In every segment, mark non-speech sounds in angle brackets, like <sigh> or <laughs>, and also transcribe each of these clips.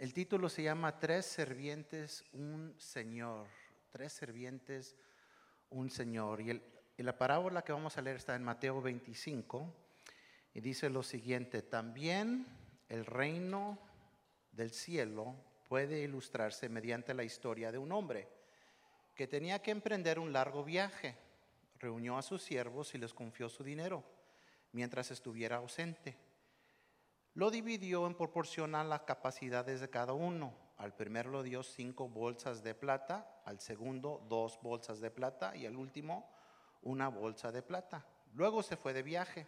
El título se llama Tres servientes, un Señor. Tres servientes, un Señor. Y, la parábola que vamos a leer está en Mateo 25 y dice lo siguiente, también el reino del cielo puede ilustrarse mediante la historia de un hombre que tenía que emprender un largo viaje. Reunió a sus siervos y les confió su dinero mientras estuviera ausente lo dividió en proporción a las capacidades de cada uno. Al primero lo dio cinco bolsas de plata, al segundo dos bolsas de plata y al último una bolsa de plata. Luego se fue de viaje.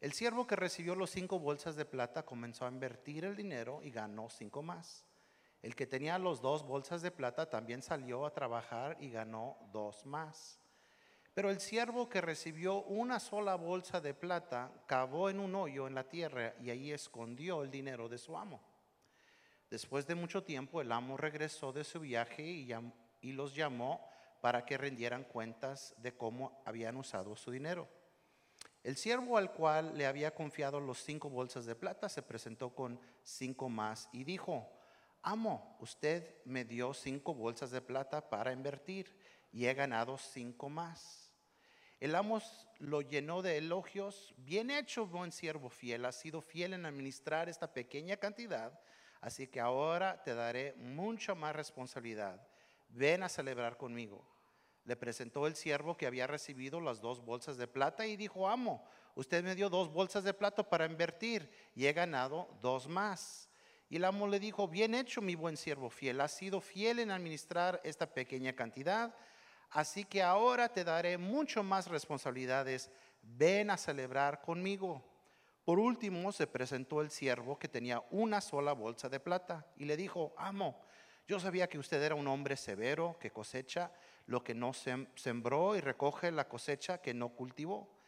El siervo que recibió los cinco bolsas de plata comenzó a invertir el dinero y ganó cinco más. El que tenía los dos bolsas de plata también salió a trabajar y ganó dos más. Pero el siervo que recibió una sola bolsa de plata cavó en un hoyo en la tierra y ahí escondió el dinero de su amo. Después de mucho tiempo el amo regresó de su viaje y, los llamó para que rendieran cuentas de cómo habían usado su dinero. El siervo al cual le había confiado los cinco bolsas de plata se presentó con cinco más y dijo, Amo, usted me dio cinco bolsas de plata para invertir y he ganado cinco más. El amo lo llenó de elogios. Bien hecho, buen siervo fiel. Has sido fiel en administrar esta pequeña cantidad. Así que ahora te daré mucha más responsabilidad. Ven a celebrar conmigo. Le presentó el siervo que había recibido las dos bolsas de plata y dijo, amo, usted me dio dos bolsas de plata para invertir y he ganado dos más. Y el amo le dijo, bien hecho, mi buen siervo fiel. Has sido fiel en administrar esta pequeña cantidad Así que ahora te daré mucho más responsabilidades. Ven a celebrar conmigo. Por último se presentó el siervo que tenía una sola bolsa de plata y le dijo, amo, yo sabía que usted era un hombre severo que cosecha lo que no sembró y recoge la cosecha que no cultivó.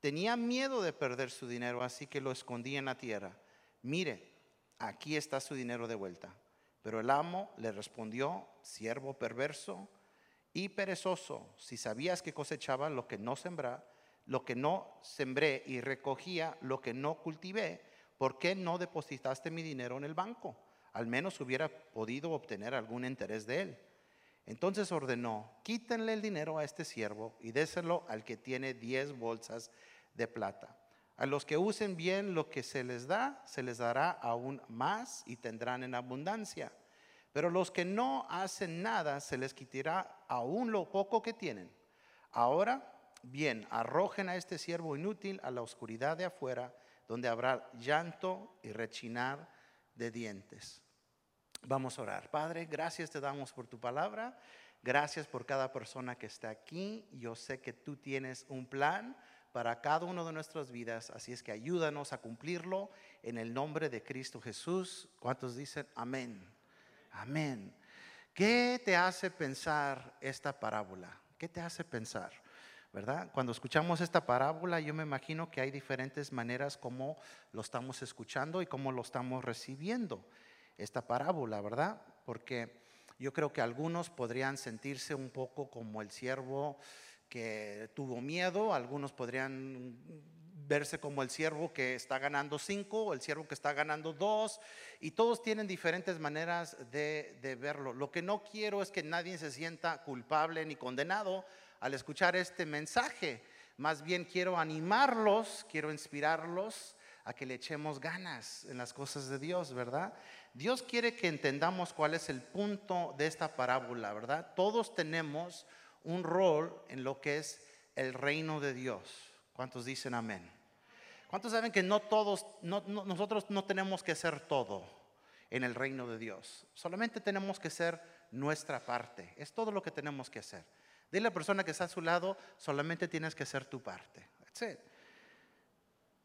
Tenía miedo de perder su dinero, así que lo escondí en la tierra. Mire, aquí está su dinero de vuelta. Pero el amo le respondió, siervo perverso y perezoso, si sabías que cosechaba lo que no sembré, lo que no sembré y recogía lo que no cultivé, ¿por qué no depositaste mi dinero en el banco? Al menos hubiera podido obtener algún interés de él. Entonces ordenó, quítenle el dinero a este siervo y déselo al que tiene diez bolsas de plata. A los que usen bien lo que se les da, se les dará aún más y tendrán en abundancia pero los que no hacen nada se les quitará aún lo poco que tienen. Ahora, bien, arrojen a este siervo inútil a la oscuridad de afuera, donde habrá llanto y rechinar de dientes. Vamos a orar. Padre, gracias te damos por tu palabra. Gracias por cada persona que está aquí. Yo sé que tú tienes un plan para cada uno de nuestras vidas, así es que ayúdanos a cumplirlo en el nombre de Cristo Jesús. ¿Cuántos dicen amén? Amén. ¿Qué te hace pensar esta parábola? ¿Qué te hace pensar? ¿Verdad? Cuando escuchamos esta parábola, yo me imagino que hay diferentes maneras como lo estamos escuchando y cómo lo estamos recibiendo, esta parábola, ¿verdad? Porque yo creo que algunos podrían sentirse un poco como el siervo que tuvo miedo, algunos podrían verse como el siervo que está ganando cinco, o el siervo que está ganando dos, y todos tienen diferentes maneras de, verlo. Lo que no quiero es que nadie se sienta culpable ni condenado al escuchar este mensaje. Más bien quiero animarlos, quiero inspirarlos a que le echemos ganas en las cosas de Dios, ¿verdad? Dios quiere que entendamos cuál es el punto de esta parábola, ¿verdad? Todos tenemos un rol en lo que es el reino de Dios. ¿Cuántos dicen amén? ¿Cuántos saben que no todos, nosotros no tenemos que ser todo en el reino de Dios? Solamente tenemos que ser nuestra parte. Es todo lo que tenemos que hacer. Dile a la persona que está a su lado, solamente tienes que hacer tu parte.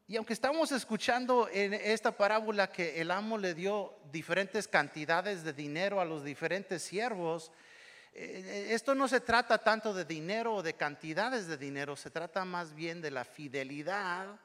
Y aunque estamos escuchando en esta parábola que el amo le dio diferentes cantidades de dinero a los diferentes siervos, esto no se trata tanto de dinero o de cantidades de dinero, se trata más bien de la fidelidad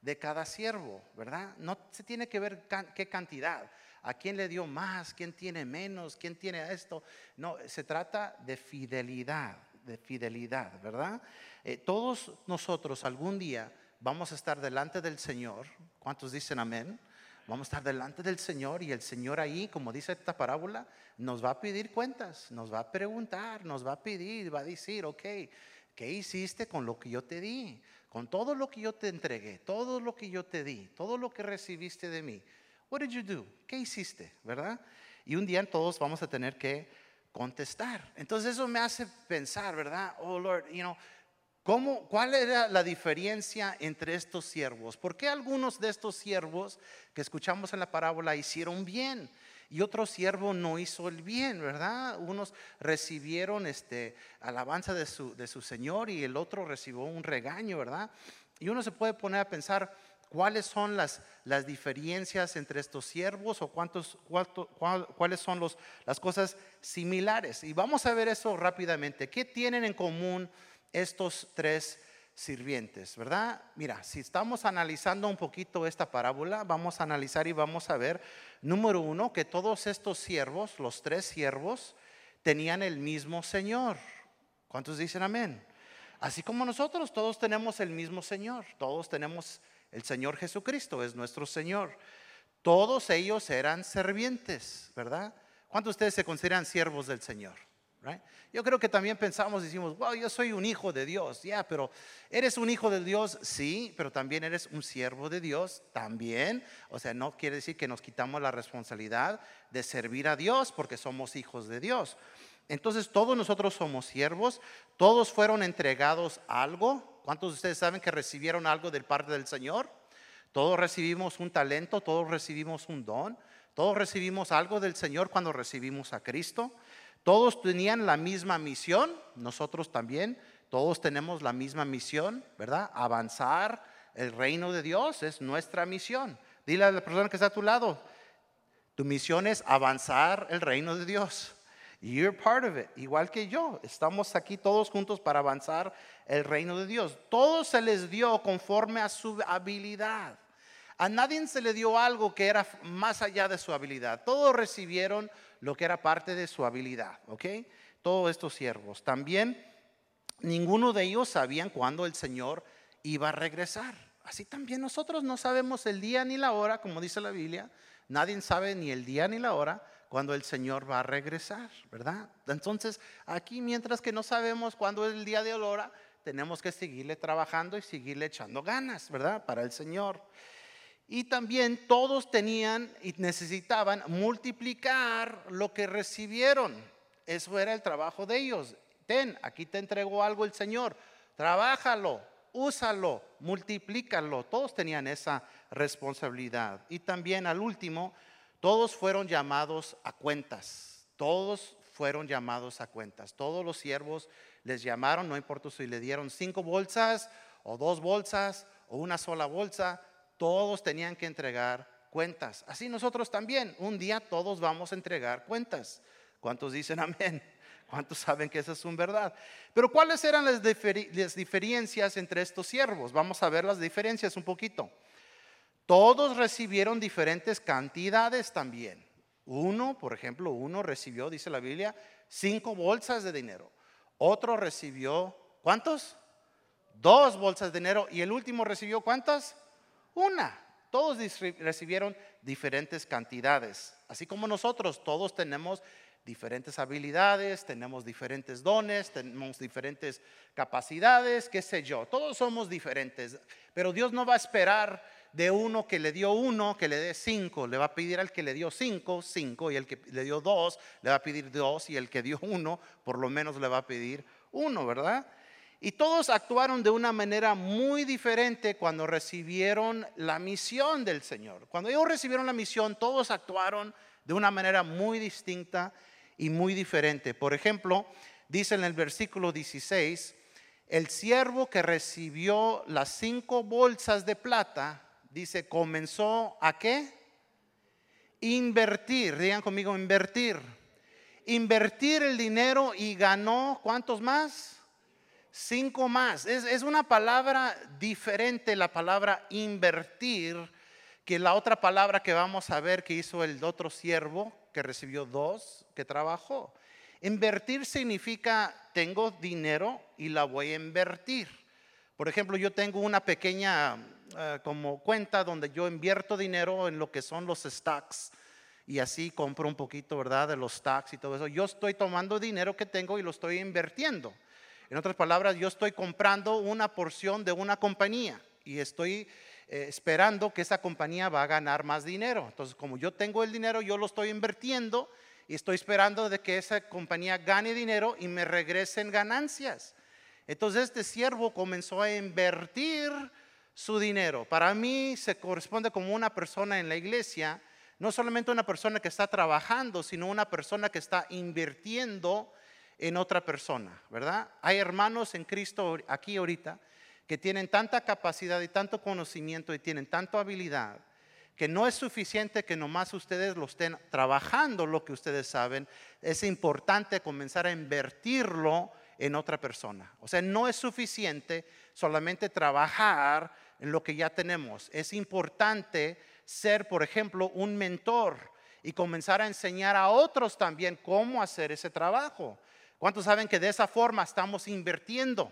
de cada siervo, ¿verdad? No se tiene que ver qué cantidad, a quién le dio más, quién tiene menos, quién tiene esto. No, se trata de fidelidad, de fidelidad, ¿verdad? Eh, todos nosotros algún día vamos a estar delante del Señor. ¿Cuántos dicen amén? Vamos a estar delante del Señor y el Señor ahí, como dice esta parábola, nos va a pedir cuentas, nos va a preguntar, nos va a pedir, va a decir, ok, ¿qué hiciste con lo que yo te di? Con todo lo que yo te entregué, todo lo que yo te di, todo lo que recibiste de mí. What did you do? ¿Qué hiciste? ¿Verdad? Y un día todos vamos a tener que contestar. Entonces eso me hace pensar, ¿verdad? Oh Lord, you know, ¿cómo, ¿cuál era la diferencia entre estos siervos? ¿Por qué algunos de estos siervos que escuchamos en la parábola hicieron bien? y otro siervo no hizo el bien, ¿verdad? Unos recibieron este alabanza de su, Señor y el otro recibió un regaño, ¿verdad? Y uno se puede poner a pensar, cuáles son las, diferencias entre estos siervos o cuántos, cuáles son las cosas similares. Y vamos a ver eso rápidamente. ¿Qué tienen en común estos tres sirvientes? ¿Verdad? Mira, si estamos analizando un poquito esta parábola, vamos a analizar y vamos a ver, número uno, que todos estos siervos, los tres siervos, tenían el mismo Señor. ¿Cuántos dicen amén? Así como nosotros, todos tenemos el mismo Señor, todos tenemos el Señor Jesucristo es nuestro Señor. Todos ellos eran servientes, ¿verdad? ¿Cuántos de ustedes se consideran siervos del Señor? Yo creo que también pensamos, decimos, wow, yo soy un hijo de Dios, ya, pero eres un hijo de Dios, sí, pero también eres un siervo de Dios, también. O sea, no quiere decir que nos quitamos la responsabilidad de servir a Dios porque somos hijos de Dios. Entonces, todos nosotros somos siervos, todos fueron entregados algo, ¿Cuántos de ustedes saben que recibieron algo del parte del Señor? Todos recibimos un talento, todos recibimos un don, todos recibimos algo del Señor cuando recibimos a Cristo. Todos tenían la misma misión, nosotros también, todos tenemos la misma misión, ¿verdad? Avanzar el reino de Dios es nuestra misión. Dile a la persona que está a tu lado, tu misión es avanzar el reino de Dios. You're part of it, igual que yo. Estamos aquí todos juntos para avanzar el reino de Dios. Todo se les dio conforme a su habilidad. A nadie se le dio algo que era más allá de su habilidad. Todos recibieron lo que era parte de su habilidad, ¿ok? Todos estos siervos. También ninguno de ellos sabían cuándo el Señor iba a regresar. Así también nosotros no sabemos el día ni la hora, como dice la Biblia. Nadie sabe ni el día ni la hora cuando el Señor va a regresar, ¿verdad? Entonces, aquí mientras que no sabemos cuándo es el día de hora, tenemos que seguirle trabajando y seguirle echando ganas, ¿verdad? Para el Señor. Y también todos tenían y necesitaban multiplicar lo que recibieron. Eso era el trabajo de ellos. Ten, aquí te entregó algo el Señor. Trabájalo, úsalo, multiplícalo. Todos tenían esa responsabilidad. Y también al último, todos fueron llamados a cuentas. Todos fueron llamados a cuentas. Todos los siervos les llamaron, no importa si le dieron cinco bolsas o dos bolsas o una sola bolsa, todos tenían que entregar cuentas. Así nosotros también, un día todos vamos a entregar cuentas. ¿Cuántos dicen <laughs> amén? ¿Cuántos saben que eso es un verdad? Pero ¿cuáles eran las, las diferencias entre estos siervos? Vamos a ver las diferencias un poquito. Todos recibieron diferentes cantidades también. Uno, por ejemplo, uno recibió, dice la Biblia, cinco bolsas de dinero. Otro recibió, ¿cuántos? Dos bolsas de dinero. Y el último recibió, ¿cuántas? Una. Todos recibieron diferentes cantidades. Así como nosotros, todos tenemos diferentes habilidades, tenemos diferentes dones, tenemos diferentes capacidades, qué sé yo. Todos somos diferentes. Pero Dios no va a esperar de uno que le dio uno, que le dé cinco. Le va a pedir al que le dio cinco, cinco. Y el que le dio dos, le va a pedir dos. Y el que dio uno, por lo menos le va a pedir uno, ¿verdad? Y todos actuaron de una manera muy diferente cuando recibieron la misión del Señor. Cuando ellos recibieron la misión, todos actuaron de una manera muy distinta y muy diferente. Por ejemplo, dice en el versículo 16, el siervo que recibió las cinco bolsas de plata dice, comenzó a qué? Invertir, digan conmigo, invertir. Invertir el dinero y ganó, ¿cuántos más? Cinco más. Es, es una palabra diferente, la palabra invertir, que la otra palabra que vamos a ver que hizo el otro siervo, que recibió dos, que trabajó. Invertir significa, tengo dinero y la voy a invertir. Por ejemplo, yo tengo una pequeña eh, como cuenta donde yo invierto dinero en lo que son los stocks y así compro un poquito, ¿verdad? De los stocks y todo eso. Yo estoy tomando dinero que tengo y lo estoy invirtiendo. En otras palabras, yo estoy comprando una porción de una compañía y estoy eh, esperando que esa compañía va a ganar más dinero. Entonces, como yo tengo el dinero, yo lo estoy invirtiendo y estoy esperando de que esa compañía gane dinero y me regresen ganancias. Entonces este siervo comenzó a invertir su dinero. Para mí se corresponde como una persona en la iglesia, no solamente una persona que está trabajando, sino una persona que está invirtiendo en otra persona, ¿verdad? Hay hermanos en Cristo aquí ahorita que tienen tanta capacidad y tanto conocimiento y tienen tanta habilidad que no es suficiente que nomás ustedes lo estén trabajando lo que ustedes saben, es importante comenzar a invertirlo en otra persona. O sea, no es suficiente solamente trabajar en lo que ya tenemos. Es importante ser, por ejemplo, un mentor y comenzar a enseñar a otros también cómo hacer ese trabajo. ¿Cuántos saben que de esa forma estamos invirtiendo?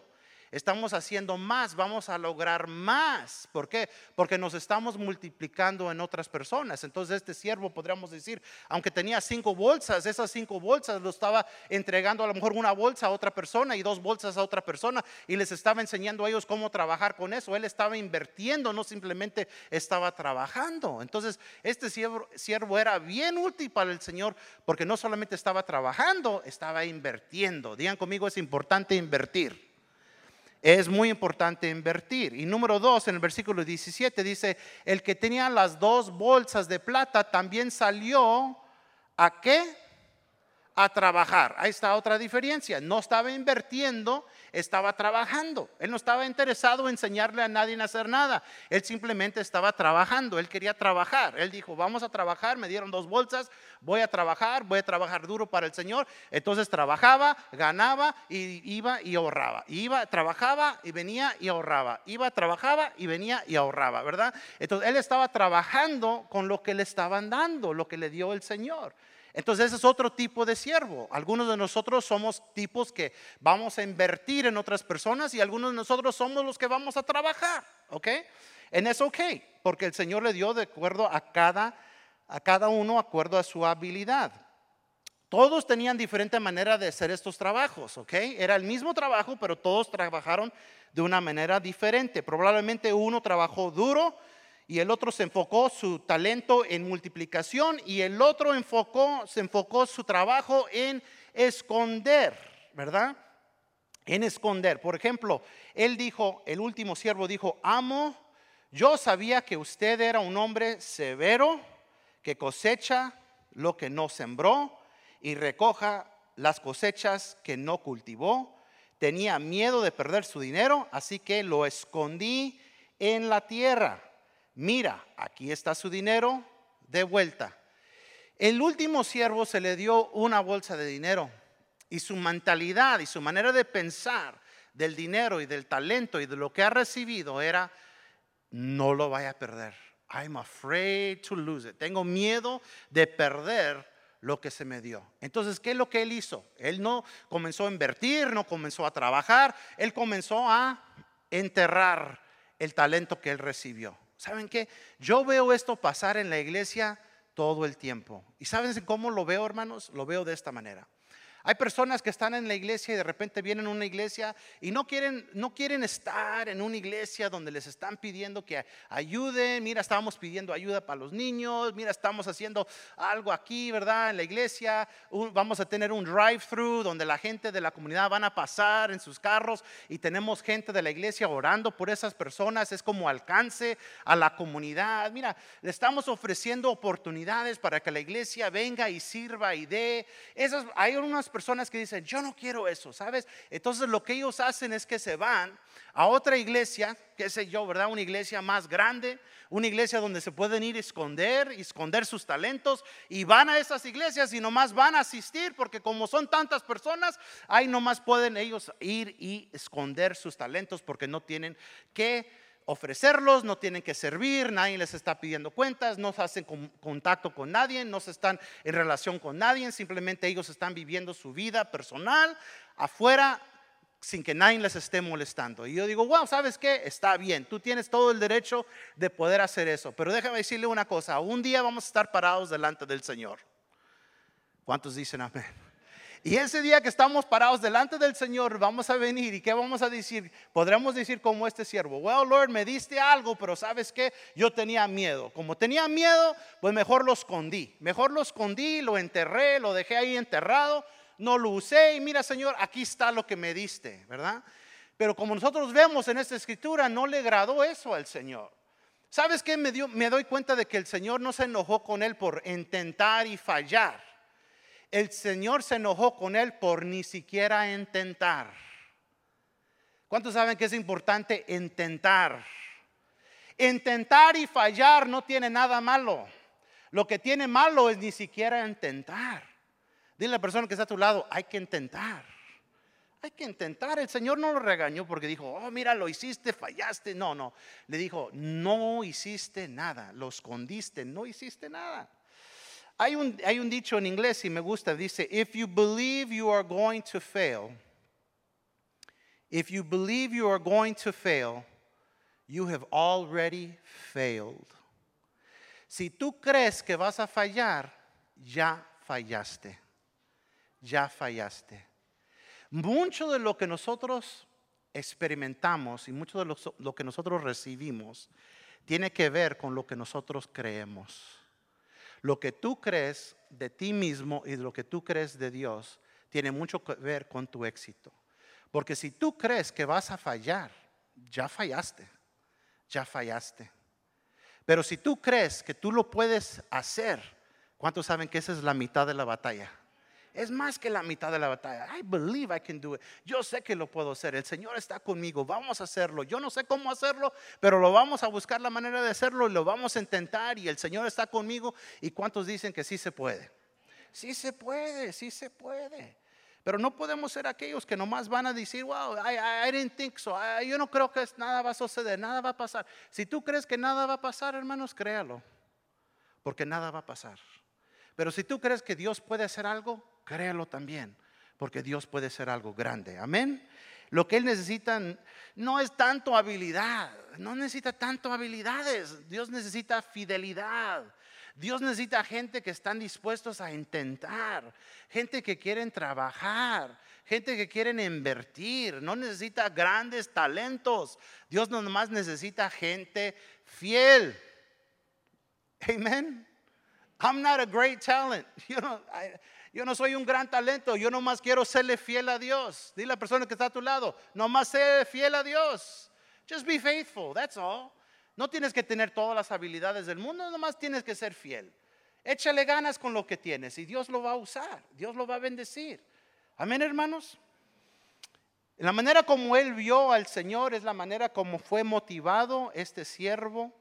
Estamos haciendo más, vamos a lograr más. ¿Por qué? Porque nos estamos multiplicando en otras personas. Entonces este siervo, podríamos decir, aunque tenía cinco bolsas, esas cinco bolsas lo estaba entregando a lo mejor una bolsa a otra persona y dos bolsas a otra persona y les estaba enseñando a ellos cómo trabajar con eso. Él estaba invirtiendo, no simplemente estaba trabajando. Entonces este siervo, era bien útil para el Señor porque no solamente estaba trabajando, estaba invirtiendo. Digan conmigo, es importante invertir es muy importante invertir. Y número dos, en el versículo 17 dice, el que tenía las dos bolsas de plata también salió a qué? A trabajar. Ahí está otra diferencia. No estaba invirtiendo, estaba trabajando. Él no estaba interesado en enseñarle a nadie a hacer nada. Él simplemente estaba trabajando. Él quería trabajar. Él dijo, vamos a trabajar. Me dieron dos bolsas. Voy a trabajar. Voy a trabajar duro para el Señor. Entonces trabajaba, ganaba y iba y ahorraba. Iba, trabajaba y venía y ahorraba. Iba, trabajaba y venía y ahorraba, ¿verdad? Entonces él estaba trabajando con lo que le estaban dando, lo que le dio el Señor. Entonces ese es otro tipo de siervo. Algunos de nosotros somos tipos que vamos a invertir en otras personas y algunos de nosotros somos los que vamos a trabajar, ¿ok? En eso ok, porque el Señor le dio de acuerdo a cada, a cada uno, acuerdo a su habilidad. Todos tenían diferente manera de hacer estos trabajos, ¿ok? Era el mismo trabajo, pero todos trabajaron de una manera diferente. Probablemente uno trabajó duro, y el otro se enfocó su talento en multiplicación y el otro enfocó, se enfocó su trabajo en esconder, ¿verdad? En esconder. Por ejemplo, él dijo, el último siervo dijo, amo, yo sabía que usted era un hombre severo, que cosecha lo que no sembró y recoja las cosechas que no cultivó. Tenía miedo de perder su dinero, así que lo escondí en la tierra mira, aquí está su dinero, de vuelta. El último siervo se le dio una bolsa de dinero y su mentalidad y su manera de pensar del dinero y del talento y de lo que ha recibido era, no lo vaya a perder. I'm afraid to lose it. Tengo miedo de perder lo que se me dio. Entonces, ¿qué es lo que él hizo? Él no comenzó a invertir, no comenzó a trabajar, él comenzó a enterrar el talento que él recibió. ¿Saben qué? Yo veo esto pasar en la iglesia todo el tiempo. ¿Y saben cómo lo veo, hermanos? Lo veo de esta manera. Hay personas que están en la iglesia y de repente vienen a una iglesia y no quieren, no quieren estar en una iglesia donde les están pidiendo que ayuden. Mira, estábamos pidiendo ayuda para los niños. Mira, estamos haciendo algo aquí, ¿verdad? En la iglesia. vamos a tener un drive-thru donde la gente de la comunidad van a pasar en sus carros y tenemos gente de la iglesia orando por esas personas. Es como alcance a la comunidad. Mira, le estamos ofreciendo oportunidades para que la iglesia venga y sirva y dé. Esas, hay unas personas personas que dicen, yo no quiero eso, ¿sabes? Entonces lo que ellos hacen es que se van a otra iglesia, qué sé yo, ¿verdad? Una iglesia más grande, una iglesia donde se pueden ir a esconder, esconder sus talentos, y van a esas iglesias y nomás van a asistir, porque como son tantas personas, ahí nomás pueden ellos ir y esconder sus talentos, porque no tienen que ofrecerlos, no tienen que servir, nadie les está pidiendo cuentas, no se hacen contacto con nadie, no se están en relación con nadie, simplemente ellos están viviendo su vida personal afuera sin que nadie les esté molestando. Y yo digo, wow, ¿sabes qué? Está bien, tú tienes todo el derecho de poder hacer eso. Pero déjame decirle una cosa, un día vamos a estar parados delante del Señor. ¿Cuántos dicen amén? Y ese día que estamos parados delante del Señor, vamos a venir y ¿qué vamos a decir? Podremos decir como este siervo, well Lord, me diste algo, pero sabes que yo tenía miedo. Como tenía miedo, pues mejor lo escondí. Mejor lo escondí, lo enterré, lo dejé ahí enterrado, no lo usé y mira Señor, aquí está lo que me diste, ¿verdad? Pero como nosotros vemos en esta escritura, no le agradó eso al Señor. ¿Sabes qué? Me, dio, me doy cuenta de que el Señor no se enojó con él por intentar y fallar el Señor se enojó con él por ni siquiera intentar. ¿Cuántos saben que es importante intentar? Intentar y fallar no tiene nada malo. Lo que tiene malo es ni siquiera intentar. Dile a la persona que está a tu lado, hay que intentar. Hay que intentar. El Señor no lo regañó porque dijo, oh, mira, lo hiciste, fallaste. No, no. Le dijo, no hiciste nada. Lo escondiste, no hiciste nada. Hay un, hay un dicho en inglés y me gusta, dice, if you believe you are going to fail, if you believe you are going to fail, you have already failed. Si tú crees que vas a fallar, ya fallaste. Ya fallaste. Mucho de lo que nosotros experimentamos y mucho de lo, lo que nosotros recibimos tiene que ver con lo que nosotros creemos. Lo que tú crees de ti mismo y lo que tú crees de Dios tiene mucho que ver con tu éxito. Porque si tú crees que vas a fallar, ya fallaste, ya fallaste. Pero si tú crees que tú lo puedes hacer, ¿cuántos saben que esa es la mitad de la batalla? Es más que la mitad de la batalla. I believe I can do it. Yo sé que lo puedo hacer. El Señor está conmigo. Vamos a hacerlo. Yo no sé cómo hacerlo, pero lo vamos a buscar la manera de hacerlo y lo vamos a intentar. Y el Señor está conmigo. ¿Y cuántos dicen que sí se puede? Sí se puede, sí se puede. Pero no podemos ser aquellos que nomás van a decir, wow, I, didn't think so. yo no creo que nada va a suceder, nada va a pasar. Si tú crees que nada va a pasar, hermanos, créalo. Porque nada va a pasar. Pero si tú crees que Dios puede hacer algo, créalo también, porque Dios puede ser algo grande. Amén. Lo que Él necesita no es tanto habilidad, no necesita tanto habilidades, Dios necesita fidelidad. Dios necesita gente que están dispuestos a intentar, gente que quieren trabajar, gente que quieren invertir, no necesita grandes talentos. Dios no más necesita gente fiel. Amén. I'm not a great talent. <laughs> You know, yo no soy un gran talento, yo nomás quiero serle fiel a Dios. Dile a la persona que está a tu lado, nomás sé fiel a Dios. Just be faithful, that's all. No tienes que tener todas las habilidades del mundo, nomás tienes que ser fiel. Échale ganas con lo que tienes y Dios lo va a usar, Dios lo va a bendecir. Amén, hermanos. La manera como él vio al Señor es la manera como fue motivado este siervo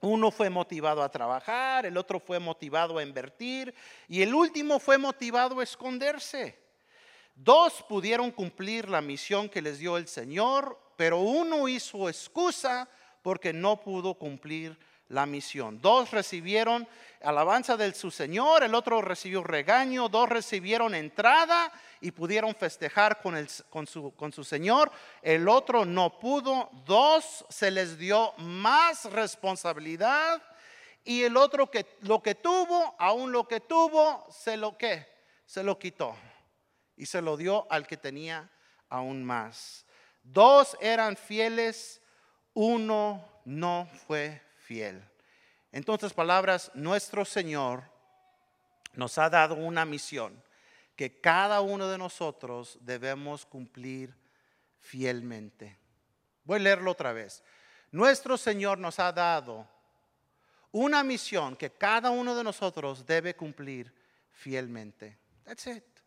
uno fue motivado a trabajar, el otro fue motivado a invertir y el último fue motivado a esconderse. Dos pudieron cumplir la misión que les dio el Señor, pero uno hizo excusa porque no pudo cumplir la misión. Dos recibieron alabanza de su Señor, el otro recibió regaño, dos recibieron entrada y pudieron festejar con, el, con, su, con su Señor, el otro no pudo, dos se les dio más responsabilidad y el otro que lo que tuvo, aún lo que tuvo, se lo que se lo quitó y se lo dio al que tenía aún más. Dos eran fieles, uno no fue fiel. Entonces, palabras, nuestro Señor nos ha dado una misión que cada uno de nosotros debemos cumplir fielmente. Voy a leerlo otra vez. Nuestro Señor nos ha dado una misión que cada uno de nosotros debe cumplir fielmente. That's it.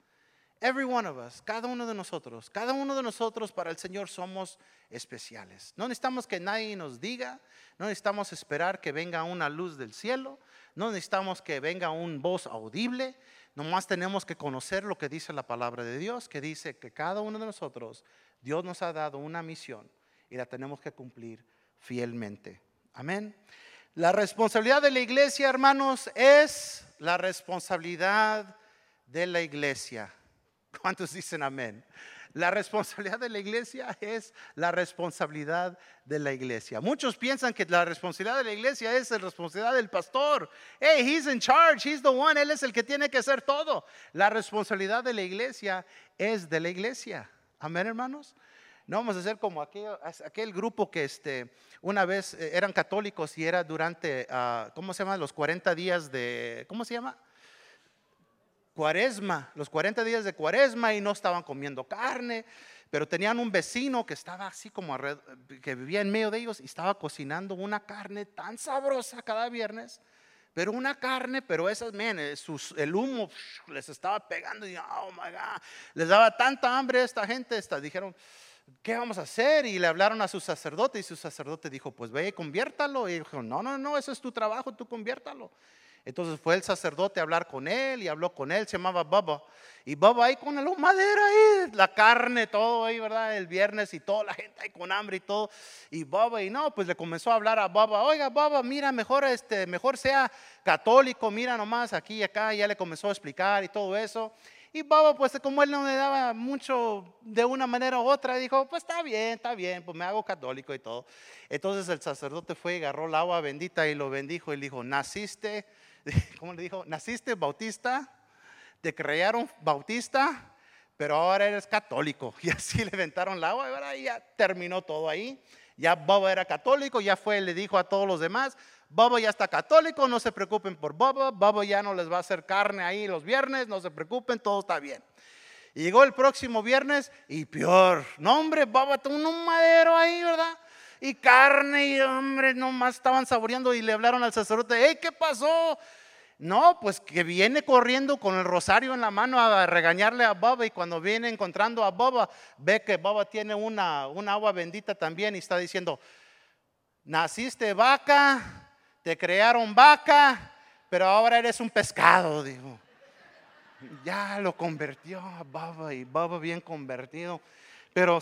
Every one of us, cada uno de nosotros, cada uno de nosotros para el Señor somos especiales. No necesitamos que nadie nos diga, no necesitamos esperar que venga una luz del cielo, no necesitamos que venga una voz audible, nomás tenemos que conocer lo que dice la palabra de Dios, que dice que cada uno de nosotros, Dios nos ha dado una misión y la tenemos que cumplir fielmente. Amén. La responsabilidad de la iglesia, hermanos, es la responsabilidad de la iglesia. <laughs> ¿Cuántos dicen amén? La responsabilidad de la iglesia es la responsabilidad de la iglesia. Muchos piensan que la responsabilidad de la iglesia es la responsabilidad del pastor. Hey, he's in charge, he's the one, él es el que tiene que hacer todo. La responsabilidad de la iglesia es de la iglesia. Amén, hermanos. No vamos a hacer como aquel, aquel grupo que este, una vez eh, eran católicos y era durante, ah, ¿cómo se llama? Los 40 días de, ¿cómo se llama? Cuaresma, los 40 días de cuaresma y no estaban comiendo carne, pero tenían un vecino que estaba así como, que vivía en medio de ellos y estaba cocinando una carne tan sabrosa cada viernes pero una carne, pero esas, men, eh, el humo les estaba pegando y, oh my God, les daba tanta hambre a esta gente, esta, dijeron, ¿qué vamos a hacer? Y le hablaron a su sacerdote y su sacerdote dijo, pues ve y conviértalo. Y dijo, no, no, no, eso es tu trabajo, tú conviértalo. Entonces fue el sacerdote a hablar con él y habló con él, se llamaba Baba. Y Baba ahí con el madera ahí, la carne, todo ahí, ¿verdad? El viernes y toda la gente ahí con hambre y todo. Y Baba, y no, pues le comenzó a hablar a Baba, oiga Baba, mira, mejor, este, mejor sea católico, mira nomás aquí y acá, y ya le comenzó a explicar y todo eso. Y Baba, pues como él no le daba mucho de una manera u otra, dijo, pues está bien, está bien, pues me hago católico y todo. Entonces el sacerdote fue y agarró el agua bendita y lo bendijo y le dijo, naciste, <laughs> ¿cómo le dijo? Naciste bautista, te crearon bautista, pero ahora eres católico. <laughs> Y así le inventaron el agua y ya terminó todo ahí. Ya Baba era católico, ya fue, le dijo a todos los demás, Bobo ya está católico, no se preocupen por Bobo, Bobo ya no les va a hacer carne ahí los viernes, no se preocupen, todo está bien. Llegó el próximo viernes y peor, no hombre, Bobo tuvo un madero ahí, ¿verdad? Y carne y hombre, nomás estaban saboreando y le hablaron al sacerdote, hey, ¿qué pasó? No, pues que viene corriendo con el rosario en la mano a regañarle a Baba y cuando viene encontrando a Baba, ve que Baba tiene una, una agua bendita también y está diciendo, naciste vaca, te crearon vaca, pero ahora eres un pescado, dijo. Ya lo convirtió a Baba y Baba bien convertido. Pero,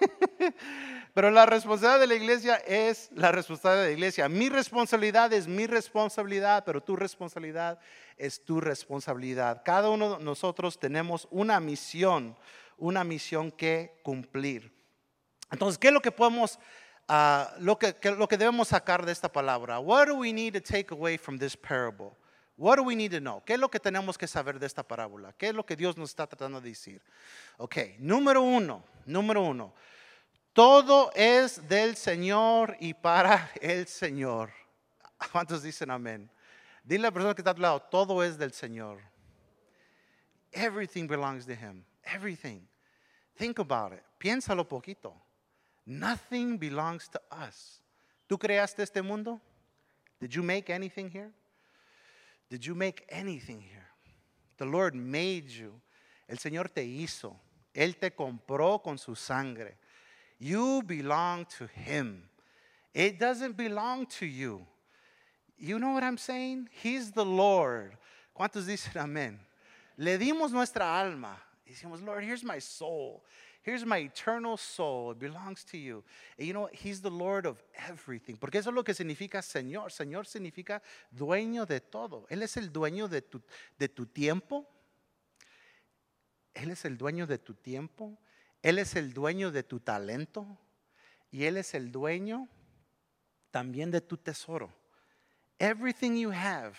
<laughs> pero la responsabilidad de la iglesia es la responsabilidad de la iglesia. Mi responsabilidad es mi responsabilidad, pero tu responsabilidad es tu responsabilidad. Cada uno de nosotros tenemos una misión, una misión que cumplir. Entonces, ¿qué es lo que podemos Ah, lo, que, lo que debemos sacar de esta palabra. What do we need to take away from this parable? What do we need to know? ¿Qué es lo que tenemos que saber de esta parábola? ¿Qué es lo que Dios nos está tratando de decir? Ok, número uno, número uno. Todo es del Señor y para el Señor. <laughs> ¿Cuántos dicen amén? Dile a la persona que está a tu lado, todo es del Señor. Everything belongs to Him. Everything. Think about it. Piénsalo poquito. Nothing belongs to us. ¿Tú creaste este mundo? Did you make anything here? Did you make anything here? The Lord made you. El Señor te hizo. Él te compró con su sangre. You belong to Him. It doesn't belong to you. You know what I'm saying? He's the Lord. ¿Cuántos dicen amén? Le dimos nuestra alma. Decimos, Lord, here's my soul. Here's my eternal soul. It belongs to you. And you know, He's the Lord of everything. Porque eso es lo que significa Señor. Señor significa dueño de todo. Él es el dueño de tu, de tu tiempo. Él es el dueño de tu tiempo. Él es el dueño de tu talento. Y Él es el dueño también de tu tesoro. Everything you have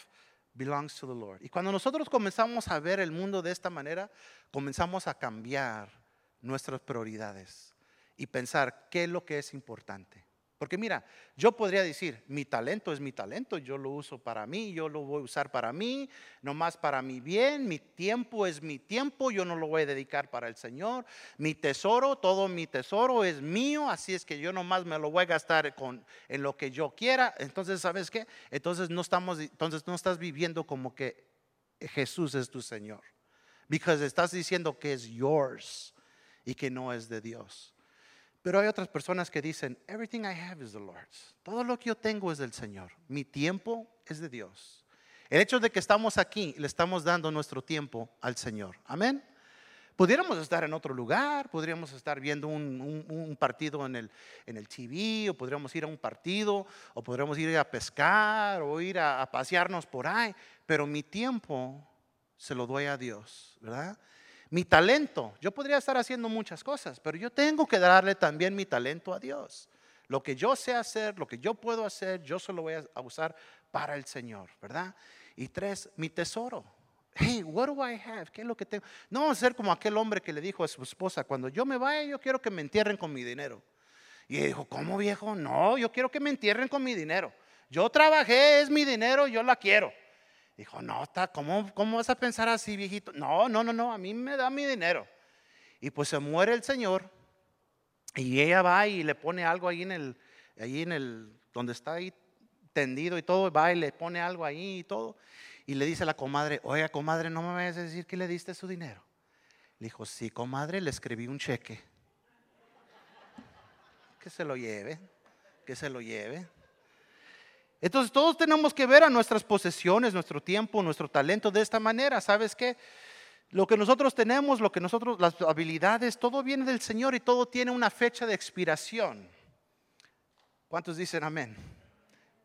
belongs to the Lord. Y cuando nosotros comenzamos a ver el mundo de esta manera, comenzamos a cambiar nuestras prioridades y pensar qué es lo que es importante. Porque mira, yo podría decir, mi talento es mi talento, yo lo uso para mí, yo lo voy a usar para mí, nomás para mi bien, mi tiempo es mi tiempo, yo no lo voy a dedicar para el Señor, mi tesoro, todo mi tesoro es mío, así es que yo nomás me lo voy a gastar con, en lo que yo quiera. Entonces, ¿sabes qué? Entonces no, estamos, entonces no estás viviendo como que Jesús es tu Señor, porque estás diciendo que es yours y que no es de Dios. Pero hay otras personas que dicen, everything I have is the Lord's. Todo lo que yo tengo es del Señor. Mi tiempo es de Dios. El hecho de que estamos aquí, le estamos dando nuestro tiempo al Señor. Amén. Pudiéramos estar en otro lugar, podríamos estar viendo un, partido en el, en el TV, o podríamos ir a un partido, o podríamos ir a pescar, o ir a, a pasearnos por ahí, pero mi tiempo se lo doy a Dios, ¿verdad? Mi talento, yo podría estar haciendo muchas cosas, pero yo tengo que darle también mi talento a Dios. Lo que yo sé hacer, lo que yo puedo hacer, yo solo voy a usar para el Señor, ¿verdad? Y tres, mi tesoro. Hey, what do I have? ¿Qué es lo que tengo? No vamos a ser como aquel hombre que le dijo a su esposa, cuando yo me vaya, yo quiero que me entierren con mi dinero. Y dijo, ¿cómo viejo? No, yo quiero que me entierren con mi dinero. Yo trabajé, es mi dinero, yo la quiero. Dijo, no, ¿cómo, ¿cómo vas a pensar así, viejito? No, no, no, no, a mí me da mi dinero. Y pues se muere el Señor y ella va y le pone algo ahí en el, ahí en el, donde está ahí tendido y todo, va y le pone algo ahí y todo. Y le dice a la comadre, oiga, comadre, no me vayas a decir que le diste su dinero. Le dijo, sí, comadre, le escribí un cheque. Que se lo lleve, que se lo lleve. Entonces todos tenemos que ver a nuestras posesiones, nuestro tiempo, nuestro talento de esta manera. ¿Sabes qué? Lo que nosotros tenemos, lo que nosotros, las habilidades, todo viene del Señor y todo tiene una fecha de expiración. ¿Cuántos dicen amén?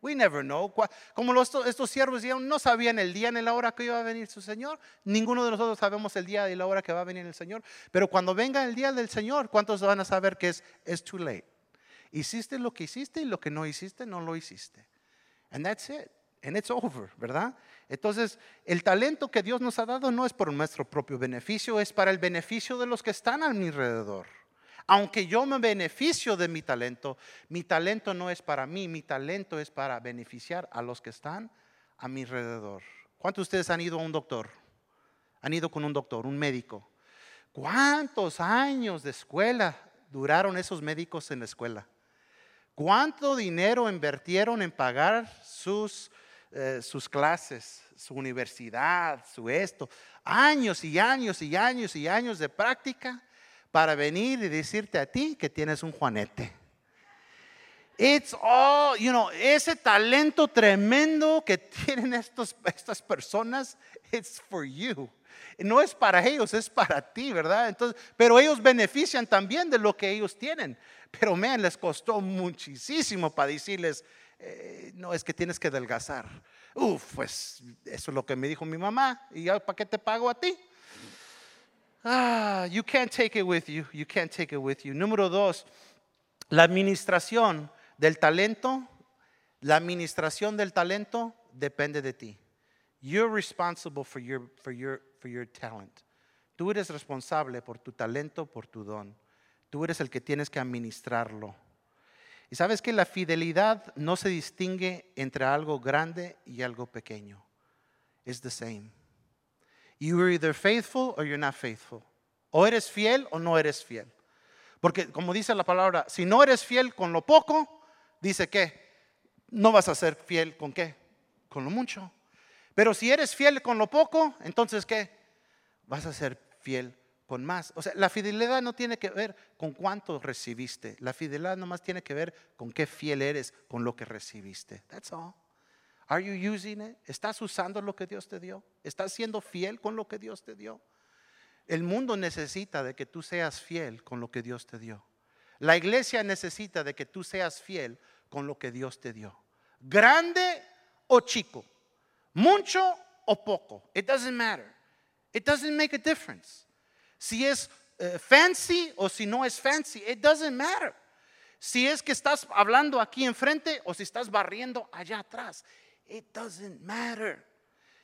We never know. Como estos siervos no sabían el día ni la hora que iba a venir su Señor. Ninguno de nosotros sabemos el día y la hora que va a venir el Señor. Pero cuando venga el día del Señor, ¿cuántos van a saber que es es too late? Hiciste lo que hiciste y lo que no hiciste, no lo hiciste. And that's it. And it's over, ¿verdad? Entonces, el talento que Dios nos ha dado no es por nuestro propio beneficio, es para el beneficio de los que están a mi alrededor. Aunque yo me beneficio de mi talento, mi talento no es para mí, mi talento es para beneficiar a los que están a mi alrededor. ¿Cuántos de ustedes han ido a un doctor? Han ido con un doctor, un médico. ¿Cuántos años de escuela duraron esos médicos en la escuela? ¿Cuánto dinero invirtieron en pagar sus, eh, sus clases, su universidad, su esto? Años y años y años y años de práctica para venir y decirte a ti que tienes un juanete. It's all, you know, ese talento tremendo que tienen estos, estas personas, it's for you. No es para ellos, es para ti, ¿verdad? Entonces, pero ellos benefician también de lo que ellos tienen. Pero me les costó muchísimo para decirles, eh, no, es que tienes que adelgazar. Uf, pues eso es lo que me dijo mi mamá. ¿Y para qué te pago a ti? Ah, you can't take it with you. You can't take it with you. Número dos, la administración del talento, la administración del talento depende de ti. You're responsible for your, for your, for your talent. Tú eres responsable por tu talento, por tu don. Tú eres el que tienes que administrarlo. Y sabes que la fidelidad no se distingue entre algo grande y algo pequeño. It's the same. You are either faithful or you're not faithful. O eres fiel o no eres fiel. Porque como dice la palabra, si no eres fiel con lo poco, dice que no vas a ser fiel con qué? Con lo mucho. Pero si eres fiel con lo poco, entonces ¿qué? Vas a ser fiel con más. O sea, la fidelidad no tiene que ver con cuánto recibiste. La fidelidad nomás tiene que ver con qué fiel eres con lo que recibiste. That's all. Are you using it? ¿Estás usando lo que Dios te dio? ¿Estás siendo fiel con lo que Dios te dio? El mundo necesita de que tú seas fiel con lo que Dios te dio. La iglesia necesita de que tú seas fiel con lo que Dios te dio. Grande o chico, mucho o poco. It doesn't matter. It doesn't make a difference si es eh, fancy o si no es fancy. It doesn't matter. Si es que estás hablando aquí enfrente o si estás barriendo allá atrás. It doesn't matter.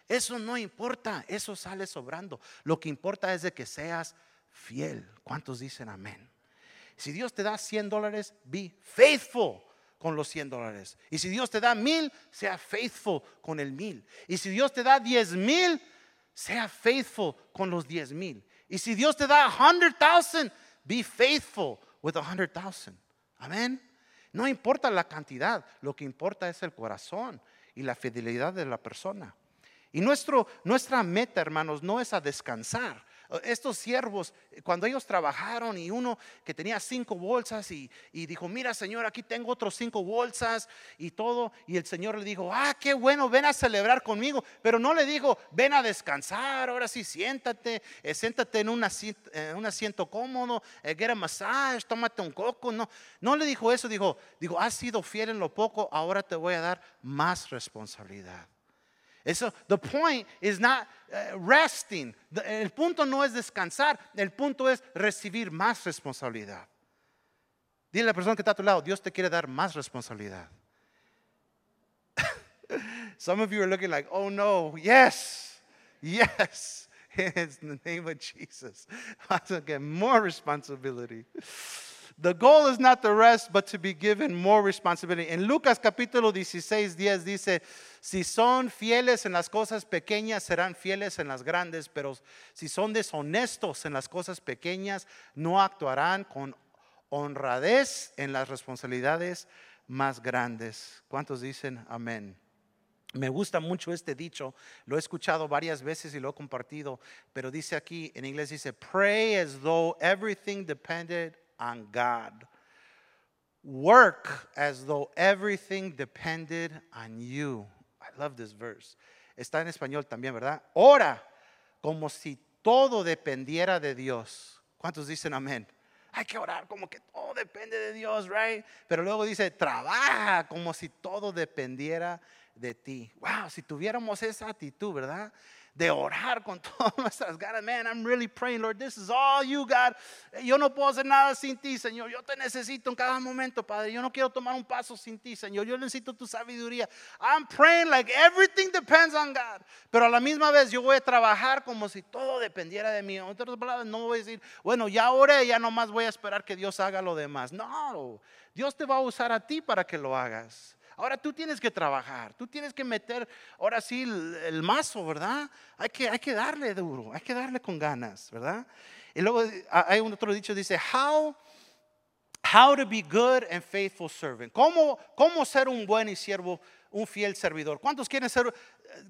Eso no importa, eso sale sobrando. Lo que importa es de que seas fiel. ¿Cuántos dicen amén? Si Dios te da 100 dólares, be faithful con los 100 dólares. Y si Dios te da mil, sea faithful con el mil. Y si Dios te da 10 mil, sea faithful con los 10 mil. Y si Dios te da a hundred thousand, be faithful with a hundred thousand. Amén. No importa la cantidad, lo que importa es el corazón y la fidelidad de la persona. Y nuestro, nuestra meta, hermanos, no es a descansar, estos siervos, cuando ellos trabajaron y uno que tenía cinco bolsas y, dijo, mira Señor, aquí tengo otros cinco bolsas y todo, y el Señor le dijo, ah, qué bueno, ven a celebrar conmigo, pero no le dijo, ven a descansar, ahora sí, siéntate, eh, siéntate en un asiento, un asiento cómodo, eh, get a massage, tómate un coco, no, no le dijo eso, dijo, dijo, has sido fiel en lo poco, ahora te voy a dar más responsabilidad. Eso, the point is not uh, resting. El punto no es descansar, el punto es recibir más responsabilidad. Dile a la persona que está a tu lado, Dios te quiere dar más responsabilidad. <laughs> Some of you are looking like, oh no, yes, yes. <laughs> In the name of Jesus. <laughs> I to get more responsibility. The goal is not to rest, but to be given more responsibility. En Lucas capítulo 16, 10 dice, si son fieles en las cosas pequeñas, serán fieles en las grandes, pero si son deshonestos en las cosas pequeñas, no actuarán con honradez en las responsabilidades más grandes. ¿Cuántos dicen amén? Me gusta mucho este dicho, lo he escuchado varias veces y lo he compartido, pero dice aquí en inglés dice, pray as though everything depended on God. Work as though everything depended on you. Love this verse. Está en español también, ¿verdad? Ora como si todo dependiera de Dios. ¿Cuántos dicen amén? Hay que orar como que todo depende de Dios, right? Pero luego dice, trabaja como si todo dependiera de ti. Wow, si tuviéramos esa actitud, ¿verdad? De orar con <laughs> todas nuestras ganas. Man, I'm really praying, Lord, this is all you, God. Yo no puedo hacer nada sin ti, Señor. Yo te necesito en cada momento, Padre. Yo no quiero tomar un paso sin ti, Señor. Yo necesito tu sabiduría. I'm praying like everything depends on God. Pero a la misma vez yo voy a trabajar como si todo dependiera de mí. Otras palabras, no voy a decir, bueno, ya oré, ya nomás voy a esperar que Dios haga lo demás. No, Dios te va a usar a ti para que lo hagas. Ahora tú tienes que trabajar, tú tienes que meter ahora sí el, mazo, ¿verdad? Hay que, hay que darle duro, hay que darle con ganas, ¿verdad? Y luego ah, hay un otro dicho, dice, how, how to be good and faithful servant. ¿Cómo, cómo ser un buen y siervo, un fiel servidor? ¿Cuántos quieren, ser,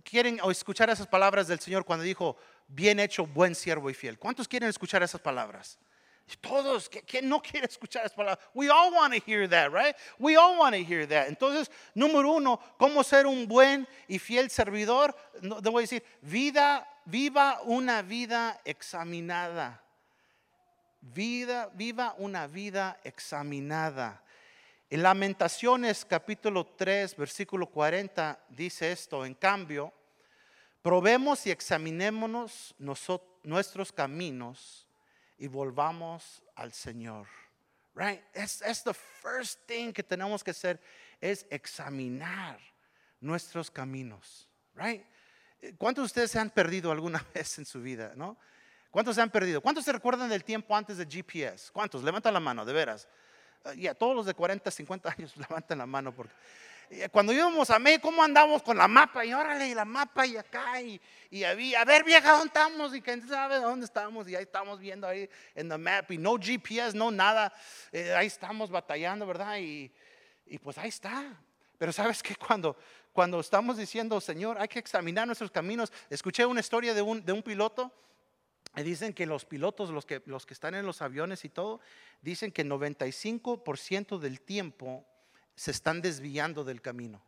quieren escuchar esas palabras del Señor cuando dijo, bien hecho, buen siervo y fiel? ¿Cuántos quieren escuchar esas palabras? Todos, ¿quién no quiere escuchar esas palabras? We all want to hear that, right? We all want to hear that. Entonces, número uno, ¿cómo ser un buen y fiel servidor? No, debo decir, vida, viva una vida examinada. Vida, viva una vida examinada. En Lamentaciones capítulo 3, versículo 40 dice esto, en cambio, probemos y examinémonos nuestros caminos y volvamos al Señor. Right? Es es the first thing que tenemos que hacer es examinar nuestros caminos. Right? ¿Cuántos de ustedes se han perdido alguna <laughs> vez en su vida? ¿no? ¿Cuántos se han perdido? ¿Cuántos se recuerdan del tiempo antes de GPS? ¿Cuántos? Levanta la mano, de veras. Uh, ya, todos los de 40, 50 años <laughs> levantan la mano porque cuando íbamos a México, ¿cómo andamos con la mapa? Y órale, y la mapa y acá, y, y había, a ver vieja, ¿dónde estamos? Y quién sabe dónde estamos, y ahí estamos viendo ahí en la map, y no GPS, no nada, eh, ahí estamos batallando, ¿verdad? Y, y, pues ahí está. Pero sabes que cuando, cuando estamos diciendo, Señor, hay que examinar nuestros caminos, escuché una historia de un, de un piloto, y dicen que los pilotos, los que, los que están en los aviones y todo, dicen que 95% del tiempo se están desviando del camino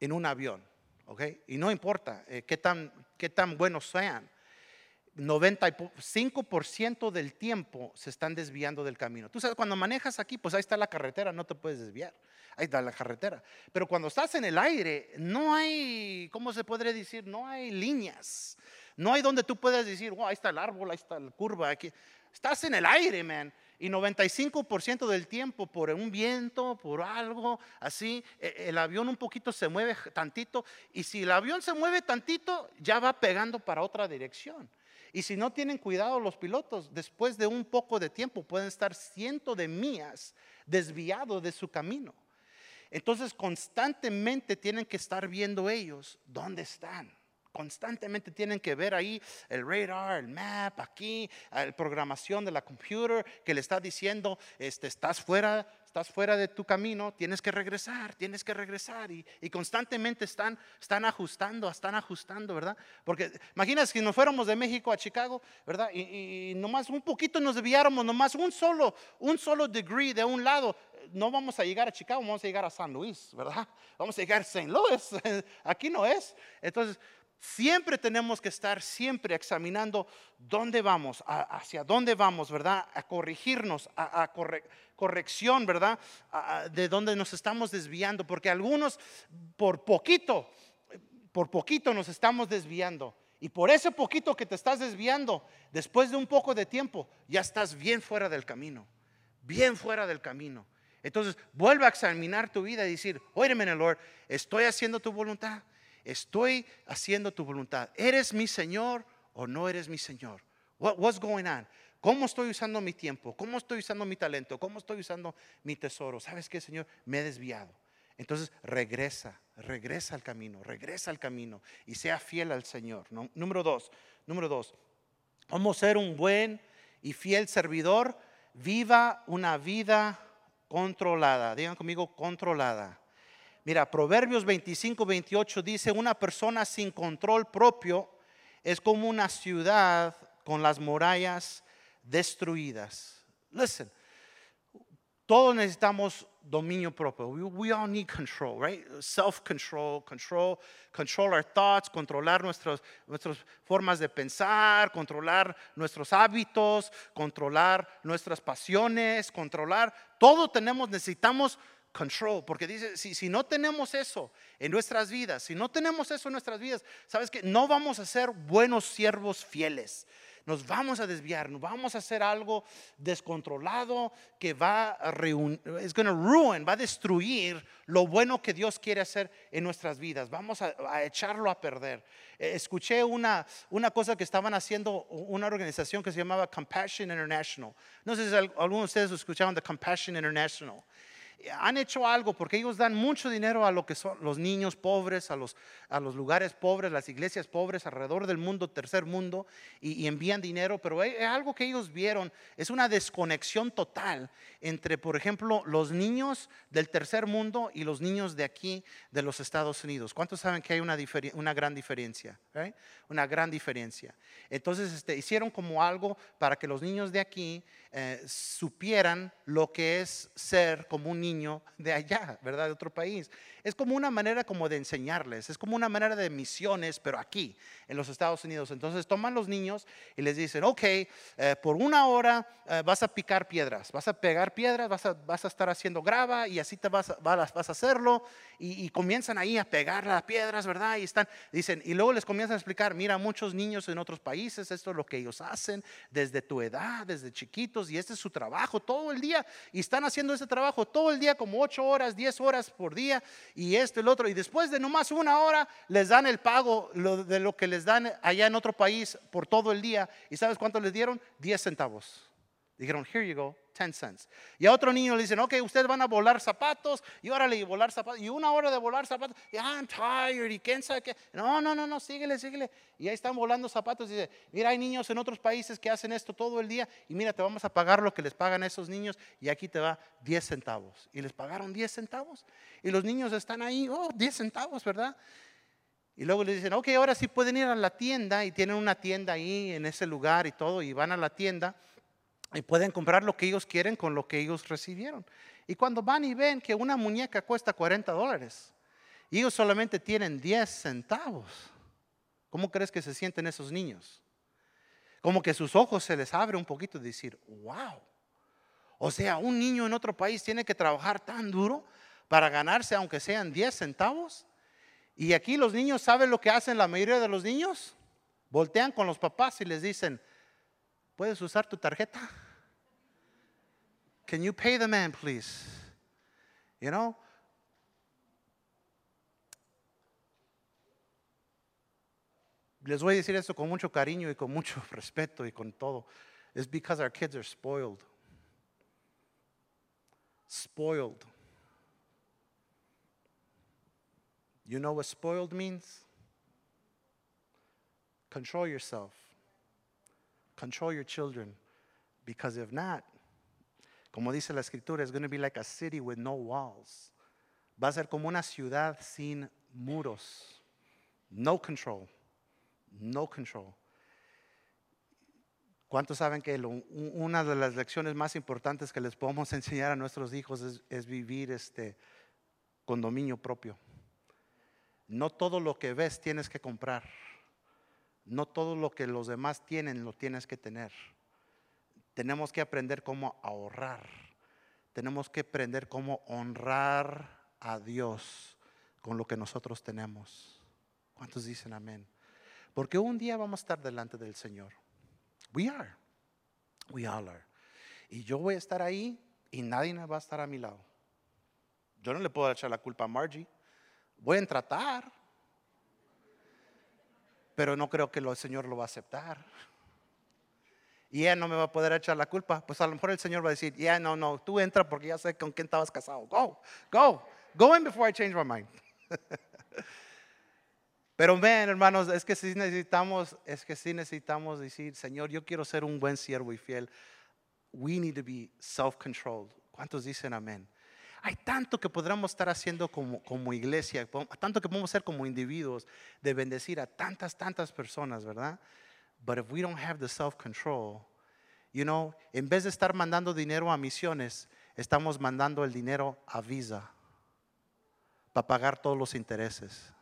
en un avión. ¿ok? Y no importa eh, qué, tan, qué tan buenos sean, 95% del tiempo se están desviando del camino. Tú sabes, cuando manejas aquí, pues ahí está la carretera, no te puedes desviar. Ahí está la carretera. Pero cuando estás en el aire, no hay, ¿cómo se podría decir? No hay líneas. No hay donde tú puedas decir, wow, ahí está el árbol, ahí está la curva. Aquí. Estás en el aire, man y 95% del tiempo por un viento, por algo así, e, el avión un poquito se mueve tantito y si el avión se mueve tantito ya va pegando para otra dirección. Y si no tienen cuidado los pilotos, después de un poco de tiempo pueden estar cientos de millas desviados de su camino. Entonces constantemente tienen que estar viendo ellos dónde están constantemente tienen que ver ahí el radar, el map, aquí, la programación de la computer que le está diciendo, este, estás fuera, estás fuera de tu camino, tienes que regresar, tienes que regresar. Y, constantemente están, están ajustando, están ajustando, ¿verdad? Porque imagínate si nos fuéramos de México a Chicago, ¿verdad? Y, y nomás un poquito nos desviáramos, nomás un solo, un solo degree de un lado, no vamos a llegar a Chicago, vamos a llegar a San Luis, ¿verdad? Vamos a llegar a St. Louis. <laughs> Aquí no es. Entonces, Siempre tenemos que estar siempre examinando dónde vamos, hacia dónde vamos, ¿verdad? A corregirnos, a, corrección, ¿verdad? de dónde nos estamos desviando, porque algunos por poquito por poquito nos estamos desviando. Y por ese poquito que te estás desviando, después de un poco de tiempo, ya estás bien fuera del camino. Bien fuera del camino. Entonces, vuelve a examinar tu vida y decir, oye, Lord, estoy haciendo tu voluntad. Estoy haciendo tu voluntad. ¿Eres mi Señor o no eres mi Señor? What, what's going on? ¿Cómo estoy usando mi tiempo? ¿Cómo estoy usando mi talento? ¿Cómo estoy usando mi tesoro? ¿Sabes qué, Señor? Me he desviado. Entonces regresa, regresa al camino, regresa al camino y sea fiel al Señor. Número dos, número dos, ¿cómo ser un buen y fiel servidor? Viva una vida controlada. Digan conmigo, controlada. Mira, Proverbios 25, 28 dice, una persona sin control propio es como una ciudad con las murallas destruidas. Listen, todos necesitamos dominio propio. We, all need control, right? Self-control, control, control our thoughts, controlar nuestras formas de pensar, controlar nuestros hábitos, controlar nuestras pasiones, controlar. Todo tenemos, necesitamos control, porque dice, si, si no tenemos eso en nuestras vidas, si no tenemos eso en nuestras vidas, sabes que no vamos a ser buenos siervos fieles nos vamos a desviar, nos vamos a hacer algo descontrolado que va a ruin, va a destruir lo bueno que Dios quiere hacer en nuestras vidas. Vamos a, echarlo a perder. Eh, escuché una, una cosa que estaban haciendo una organización que se llamaba Compassion International. No sé si algunos de ustedes escucharon de Compassion International han hecho algo porque ellos dan mucho dinero a lo que son los niños pobres, a los, a los lugares pobres, las iglesias pobres alrededor del mundo, tercer mundo, y, envían dinero, pero es algo que ellos vieron, es una desconexión total entre, por ejemplo, los niños del tercer mundo y los niños de aquí, de los Estados Unidos. ¿Cuántos saben que hay una, una gran diferencia? Una gran diferencia. Entonces este, hicieron como algo para que los niños de aquí eh, supieran lo que es ser como un niño de allá, ¿verdad? De otro país. Es como una manera como de enseñarles, es como una manera de misiones, pero aquí, en los Estados Unidos. Entonces toman los niños y les dicen, ok, eh, por una hora eh, vas a picar piedras, vas a pegar piedras, vas a, vas a estar haciendo grava y así te vas a, vas a hacerlo. Y, comienzan ahí a pegar las piedras, ¿verdad? Y están, dicen, y luego les comienzan a explicar, mira, muchos niños en otros países, esto es lo que ellos hacen desde tu edad, desde chiquitos, y este es su trabajo todo el día. Y están haciendo ese trabajo todo el día, como 8 horas, 10 horas por día y esto el otro. Y después de nomás una hora les dan el pago de lo que les dan allá en otro país por todo el día. ¿Y sabes cuánto les dieron? 10 centavos. Dijeron, here you go, 10 cents. Y a otro niño le dicen, ok, ustedes van a volar zapatos, y órale, y volar zapatos, y una hora de volar zapatos, y ah, I'm tired, y quién sabe qué. No, no, no, no, síguele, síguele. Y ahí están volando zapatos, y dice, mira, hay niños en otros países que hacen esto todo el día, y mira, te vamos a pagar lo que les pagan a esos niños, y aquí te va 10 centavos. Y les pagaron 10 centavos. Y los niños están ahí, oh, 10 centavos, ¿verdad? Y luego le dicen, ok, ahora sí pueden ir a la tienda, y tienen una tienda ahí en ese lugar y todo, y van a la tienda y pueden comprar lo que ellos quieren con lo que ellos recibieron. Y cuando van y ven que una muñeca cuesta 40 dólares y ellos solamente tienen 10 centavos, ¿cómo crees que se sienten esos niños? Como que sus ojos se les abre un poquito de decir, wow. O sea, un niño en otro país tiene que trabajar tan duro para ganarse aunque sean 10 centavos. Y aquí los niños saben lo que hacen la mayoría de los niños. Voltean con los papás y les dicen, ¿puedes usar tu tarjeta? Can you pay the man, please? You know? Les voy a decir esto con mucho cariño y con mucho <laughs> respeto y con todo. It's because our kids are spoiled. Spoiled. You know what spoiled means? Control yourself. Control your children. Because if not, como dice la escritura, it's going to be like a city with no walls. Va a ser como una ciudad sin muros. No control. No control. ¿Cuántos saben que una de las lecciones más importantes que les podemos <laughs> enseñar a nuestros hijos es, es, vivir este, con dominio propio? No todo lo que ves tienes que comprar. No todo lo que los demás tienen lo tienes que tener. Tenemos que aprender cómo ahorrar. Tenemos que aprender cómo honrar a Dios con lo que nosotros tenemos. ¿Cuántos dicen amén? Porque un día vamos a estar delante del Señor. We are. We all are. Y yo voy a estar ahí y nadie va a estar a mi lado. Yo no le puedo echar la culpa a Margie. Voy a tratar, pero no creo que el Señor lo va a aceptar. Y ella no me va a poder echar la culpa. Pues a lo mejor el Señor va a decir, ya no, no, tú entra porque ya sé con quién estabas casado. Go, go, go in before I change my mind. <laughs> Pero ven, hermanos, es que sí necesitamos, es que sí necesitamos decir, Señor, yo quiero ser un buen siervo y fiel. We need to be self-controlled. ¿Cuántos dicen amén? Hay tanto que podríamos estar haciendo como, como iglesia, tanto que podemos hacer como individuos de bendecir a tantas, tantas personas, ¿verdad? But if we don't have the self-control, you know, en vez de estar mandando dinero a misiones, estamos mandando el dinero a Visa para pagar todos los intereses.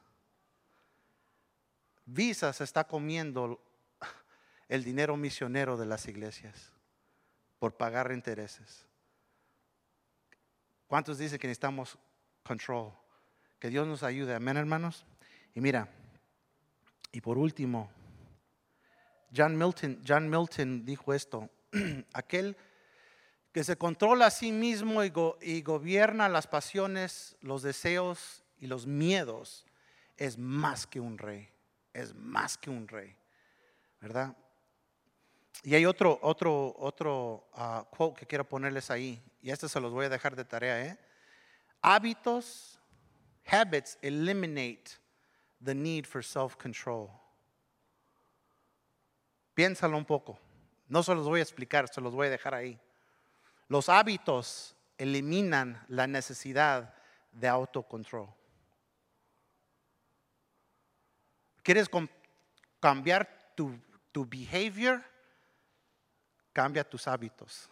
Visa se está comiendo el dinero misionero de las iglesias por pagar intereses. ¿Cuántos dicen que necesitamos control? Que Dios nos ayude. Amén, hermanos. Y mira, y por último, John Milton, John Milton dijo esto, <clears throat> aquel que se controla a sí mismo y, y gobierna las pasiones, los deseos y los miedos, es más que un rey es más que un rey, ¿verdad? Y hay otro, otro, otro uh, quote que quiero ponerles ahí, y este se los voy a dejar de tarea, ¿eh? Hábitos, habits eliminate the need for self-control. Piénsalo un poco. No se los voy a explicar, se los voy a dejar ahí. Los hábitos eliminan la necesidad de autocontrol. ¿Quieres cambiar tu, tu behavior? Cambia tus hábitos.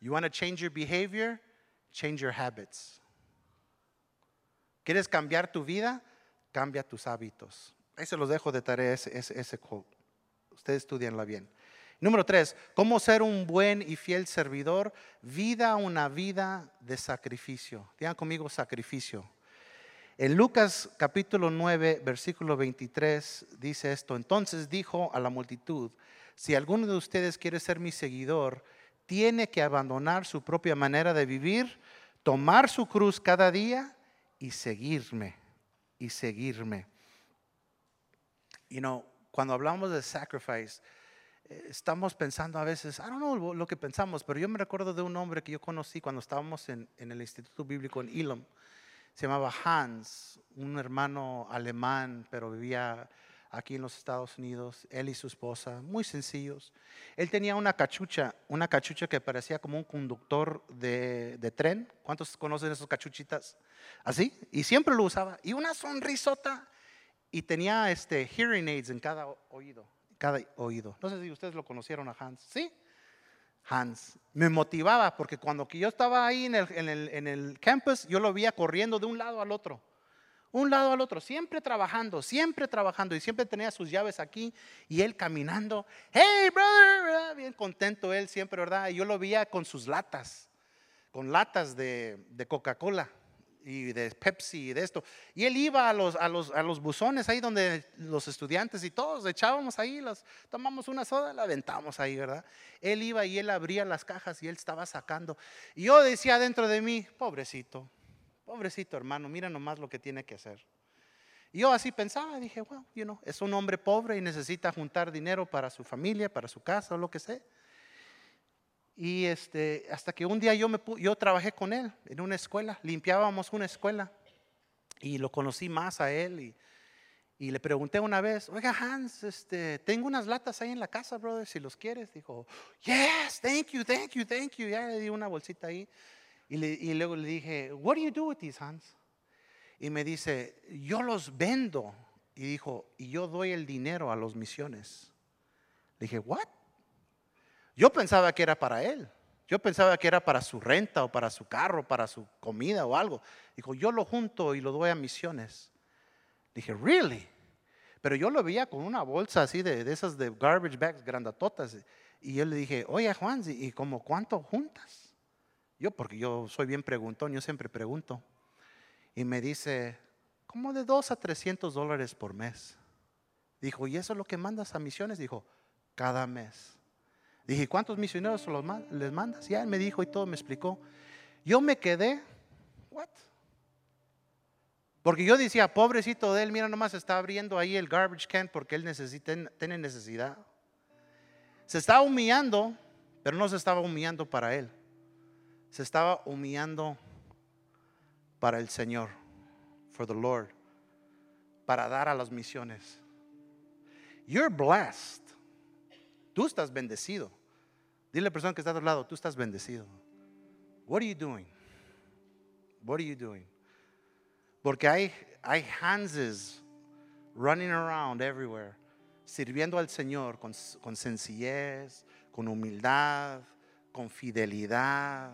You want to change your behavior? Change your habits. ¿Quieres cambiar tu vida? Cambia tus hábitos. Ahí se los dejo de tarea ese, ese, quote. Ustedes estudianla bien. Número tres, ¿cómo ser un buen y fiel servidor? Vida una vida de sacrificio. Digan conmigo sacrificio. En Lucas capítulo 9, versículo 23 dice esto, entonces dijo a la multitud, si alguno de ustedes quiere ser mi seguidor, tiene que abandonar su propia manera de vivir, tomar su cruz cada día y seguirme, y seguirme. You know, cuando hablamos de sacrifice, eh, estamos pensando a veces, I don't know lo que pensamos, pero yo me recuerdo de un hombre que yo conocí cuando estábamos en, en el Instituto Bíblico en Elam se llamaba Hans, un hermano alemán, pero vivía aquí en los Estados Unidos, él y su esposa, muy sencillos. Él tenía una cachucha, una cachucha que parecía como un conductor de, tren. ¿Cuántos conocen esas cachuchitas? Así, y siempre lo usaba. Y una sonrisota, y tenía este hearing aids en cada oído, cada oído. No sé si ustedes lo conocieron a Hans, ¿sí? Hans. Me motivaba porque cuando yo estaba ahí en el, campus, yo lo veía corriendo de un lado al otro. Un lado al otro, siempre trabajando, siempre trabajando y siempre tenía sus llaves aquí y él caminando. Hey, brother, bien contento él siempre, ¿verdad? Y yo lo veía con sus latas, con latas de Coca-Cola y de Pepsi y de esto. Y él iba a los, a los, a los buzones ahí donde los estudiantes y todos echábamos ahí, los, tomamos una soda, la aventamos ahí, ¿verdad? Él iba y él abría las cajas y él estaba sacando. Y yo decía dentro de mí, pobrecito, pobrecito hermano, mira nomás lo que tiene que hacer. Y yo así pensaba, dije, bueno, you know, es un hombre pobre y necesita juntar dinero para su familia, para su casa o lo que sea. Y este, hasta que un día yo, me, yo trabajé con él en una escuela, limpiábamos una escuela y lo conocí más a él y, y le pregunté una vez, oiga Hans, este, tengo unas latas ahí en la casa, brother, si los quieres. Dijo, yes, thank you, thank you, thank you. Ya le di una bolsita ahí y, le, y luego le dije, what do you do with these, Hans? Y me dice, yo los vendo. Y dijo, y yo doy el dinero a los misiones. Le dije, what? Yo pensaba que era para él. Yo pensaba que era para su renta o para su carro, para su comida o algo. Dijo, yo lo junto y lo doy a misiones. Dije, ¿really? Pero yo lo veía con una bolsa así de, esas de garbage bags grandatotas. Y yo le dije, oye Juan, ¿y como cuánto juntas? Yo, porque yo soy bien preguntón, yo siempre pregunto. Y me dice, como de 2 a 300 dólares por mes. Dijo, ¿y eso es lo que mandas a misiones? Dijo, cada mes. Dije, ¿cuántos misioneros los les mandas? Ya él me dijo y todo me explicó. Yo me quedé, ¿what? Porque yo decía, pobrecito de él, mira, nomás está abriendo ahí el garbage can porque él necesita, tiene necesidad. Se estaba humillando, pero no se estaba humillando para él. Se estaba humillando para el Señor, for the Lord, para dar a las misiones. You're blessed. Tú estás bendecido. Dile a la persona que está a tu lado, tú estás bendecido. What are you doing? What are you doing? Porque hay, hay Hanses running around everywhere, sirviendo al Señor con, con sencillez, con humildad, con fidelidad,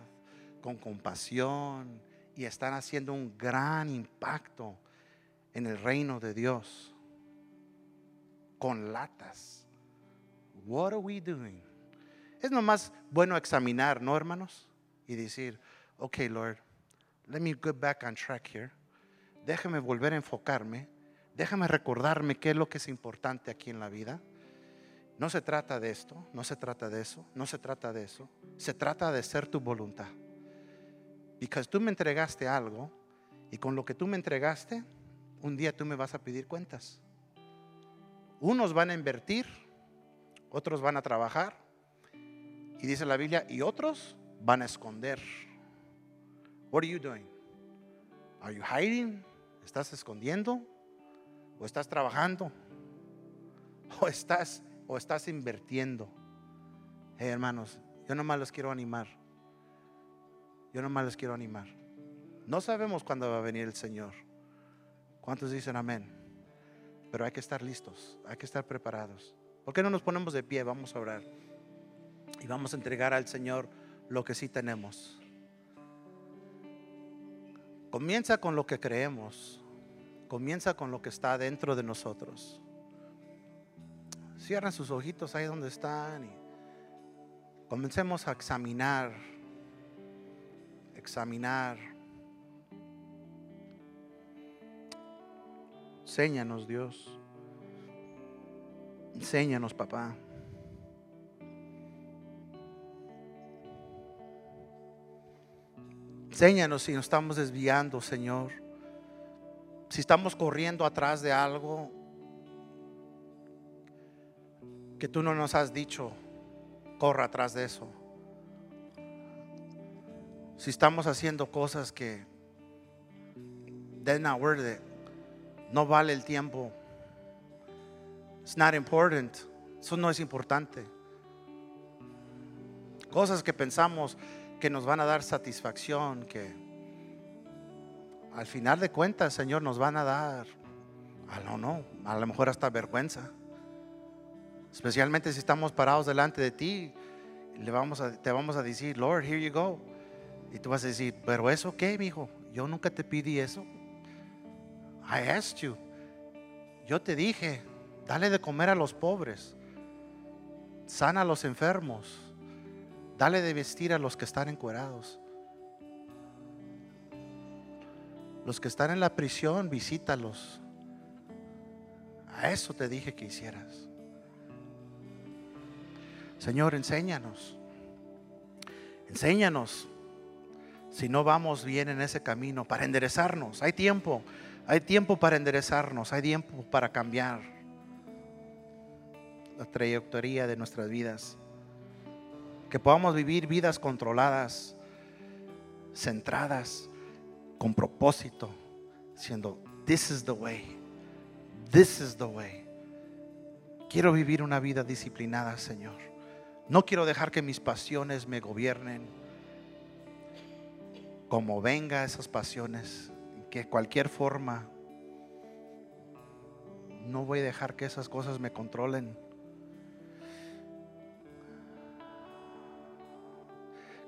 con compasión, y están haciendo un gran impacto en el reino de Dios con latas. What are we doing? Es nomás bueno examinar, ¿no, hermanos? Y decir, ok, Lord, let me get back on track here. Déjame volver a enfocarme. Déjame recordarme qué es lo que es importante aquí en la vida. No se trata de esto, no se trata de eso, no se trata de eso. Se trata de ser tu voluntad. Porque tú me entregaste algo y con lo que tú me entregaste, un día tú me vas a pedir cuentas. Unos van a invertir, otros van a trabajar. Y dice la Biblia, y otros van a esconder. What are you doing? Are you hiding? ¿Estás escondiendo? ¿O estás trabajando? ¿O estás o estás invirtiendo? Hey, hermanos, yo nomás los quiero animar. Yo nomás les quiero animar. No sabemos cuándo va a venir el Señor. ¿Cuántos dicen amén? Pero hay que estar listos, hay que estar preparados. ¿Por qué no nos ponemos de pie? Vamos a orar. Y vamos a entregar al Señor lo que sí tenemos. Comienza con lo que creemos. Comienza con lo que está dentro de nosotros. Cierran sus ojitos ahí donde están y comencemos a examinar, examinar Enséñanos, Dios. Enséñanos, papá. Enséñanos si nos estamos desviando, Señor. Si estamos corriendo atrás de algo que tú no nos has dicho, corra atrás de eso. Si estamos haciendo cosas que not worth no vale el tiempo. It's not important. Eso no es importante. Cosas que pensamos que nos van a dar satisfacción, que al final de cuentas, Señor, nos van a dar, a lo no, a lo mejor hasta vergüenza. Especialmente si estamos parados delante de ti, le vamos a, te vamos a decir, Lord, here you go. Y tú vas a decir, pero eso qué, hijo, yo nunca te pedí eso. I asked you. Yo te dije, dale de comer a los pobres, sana a los enfermos, dale de vestir a los que están encuerados. Los que están en la prisión, visítalos. A eso te dije que hicieras. Señor, enséñanos. Enséñanos si no vamos bien en ese camino para enderezarnos. Hay tiempo. Hay tiempo para enderezarnos, hay tiempo para cambiar la trayectoria de nuestras vidas. Que podamos vivir vidas controladas, centradas, con propósito, siendo, this is the way, this is the way. Quiero vivir una vida disciplinada, Señor. No quiero dejar que mis pasiones me gobiernen. Como venga esas pasiones, que cualquier forma no voy a dejar que esas cosas me controlen.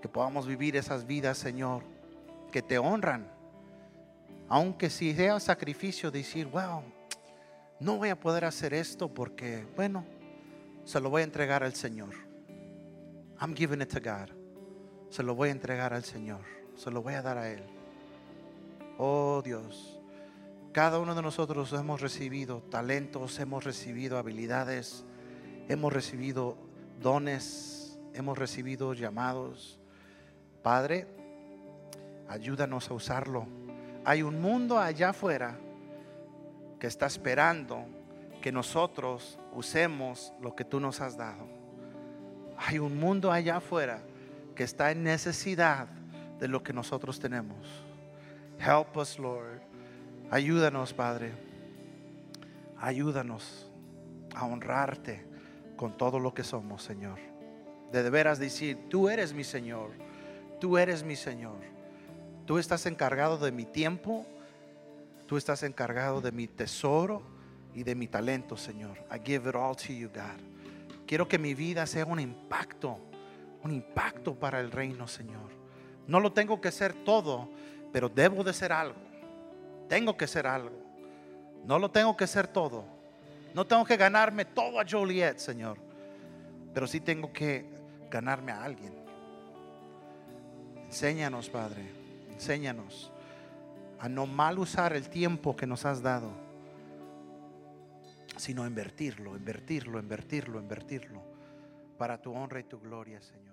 Que podamos vivir esas vidas, Señor, que te honran. Aunque si sea sacrificio decir, wow, no voy a poder hacer esto porque, bueno, se lo voy a entregar al Señor. I'm giving it to God. Se lo voy a entregar al Señor. Se lo voy a dar a Él. Oh Dios, Cada uno de nosotros hemos recibido talentos, hemos recibido habilidades, hemos recibido dones, hemos recibido llamados. Padre, ayúdanos a usarlo. Hay un mundo allá afuera que está esperando que nosotros usemos lo que tú nos has dado. Hay un mundo allá afuera que está en necesidad de lo que nosotros tenemos. Help us, Lord. Ayúdanos, Padre. Ayúdanos a honrarte con todo lo que somos, Señor. De, veras decir, tú eres mi Señor. Tú eres mi Señor. Tú estás encargado de mi tiempo. Tú estás encargado de mi tesoro y de mi talento, Señor. I give it all to you, God. Quiero que mi vida sea un impacto, un impacto para el reino, Señor. No lo tengo que ser todo, pero debo de ser algo. Tengo que ser algo. No lo tengo que ser todo. No tengo que ganarme todo a Joliet, Señor. Pero sí tengo que ganarme a alguien. Enséñanos, Padre. Enséñanos a no mal usar el tiempo que nos has dado, sino invertirlo, invertirlo, invertirlo, invertirlo para tu honra y tu gloria, Señor.